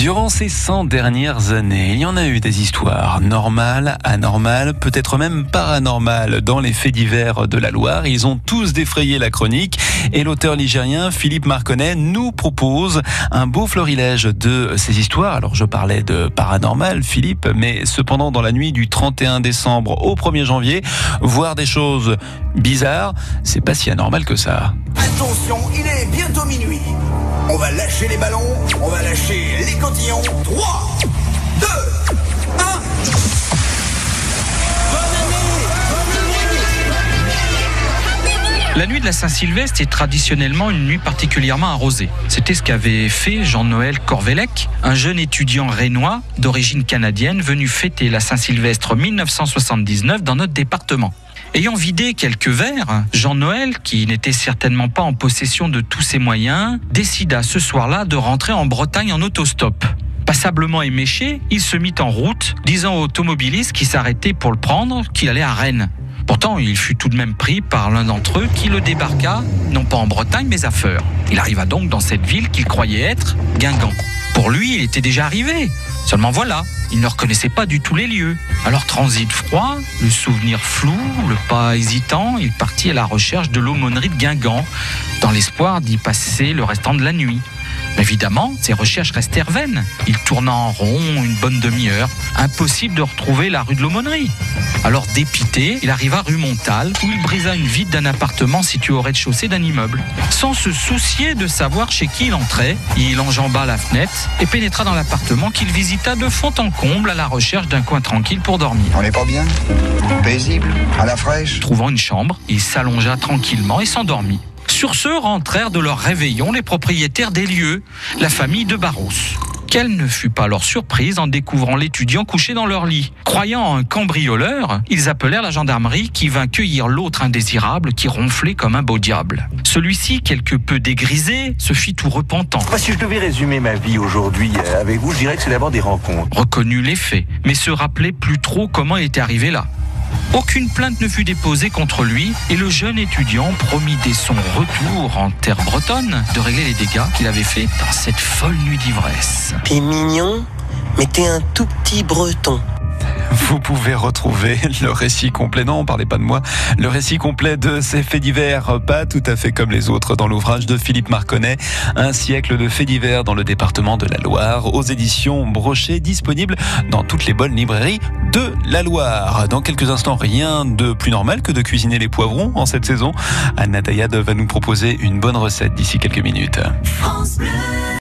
Durant ces 100 dernières années, il y en a eu des histoires normales, anormales, peut-être même paranormales dans les faits divers de la Loire. Ils ont tous défrayé la chronique et l'auteur ligérien Philippe Marconnet nous propose un beau florilège de ces histoires. Alors je parlais de paranormal, Philippe, mais cependant dans la nuit du 31 décembre au 1er janvier, voir des choses bizarres, c'est pas si anormal que ça. Attention, il est bientôt minuit. Lâcher les ballons, on va lâcher les cotillons. 3, 2, 1. La nuit de la Saint-Sylvestre est traditionnellement une nuit particulièrement arrosée. C'était ce qu'avait fait Jean-Noël Corvélec, un jeune étudiant rénois d'origine canadienne venu fêter la Saint-Sylvestre 1979 dans notre département. Ayant vidé quelques verres, Jean-Noël, qui n'était certainement pas en possession de tous ses moyens, décida ce soir-là de rentrer en Bretagne en autostop. Passablement éméché, il se mit en route, disant au automobiliste qui s'arrêtait pour le prendre qu'il allait à Rennes. Pourtant, il fut tout de même pris par l'un d'entre eux qui le débarqua, non pas en Bretagne, mais à Feur. Il arriva donc dans cette ville qu'il croyait être Guingamp. Pour lui, il était déjà arrivé. Seulement voilà, il ne reconnaissait pas du tout les lieux. Alors transit froid, le souvenir flou, le pas hésitant, il partit à la recherche de l'aumônerie de Guingamp, dans l'espoir d'y passer le restant de la nuit. Évidemment, ses recherches restèrent vaines. Il tourna en rond une bonne demi-heure. Impossible de retrouver la rue de l'aumônerie. Alors dépité, il arriva rue Montal, où il brisa une vitre d'un appartement situé au rez-de-chaussée d'un immeuble. Sans se soucier de savoir chez qui il entrait, il enjamba la fenêtre et pénétra dans l'appartement qu'il visita de fond en comble à la recherche d'un coin tranquille pour dormir. On n'est pas bien? Paisible? À la fraîche? Trouvant une chambre, il s'allongea tranquillement et s'endormit. Sur ce rentrèrent de leur réveillon les propriétaires des lieux, la famille de Barros. Quelle ne fut pas leur surprise en découvrant l'étudiant couché dans leur lit. Croyant un cambrioleur, ils appelèrent la gendarmerie qui vint cueillir l'autre indésirable qui ronflait comme un beau diable. Celui-ci, quelque peu dégrisé, se fit tout repentant. Moi, si je devais résumer ma vie aujourd'hui euh, avec vous, je dirais que c'est d'abord des rencontres. Reconnut les faits, mais se rappelait plus trop comment il était arrivé là. Aucune plainte ne fut déposée contre lui et le jeune étudiant promit dès son retour en terre bretonne de régler les dégâts qu'il avait faits dans cette folle nuit d'ivresse. T'es mignon, mais t'es un tout petit breton. Vous pouvez retrouver le récit complet, non, parlez pas de moi, le récit complet de ces faits divers, pas tout à fait comme les autres, dans l'ouvrage de Philippe Marconnet, Un siècle de faits divers dans le département de la Loire, aux éditions Brochet, disponible dans toutes les bonnes librairies de la Loire. Dans quelques instants, rien de plus normal que de cuisiner les poivrons en cette saison. Anna Tayad va nous proposer une bonne recette d'ici quelques minutes.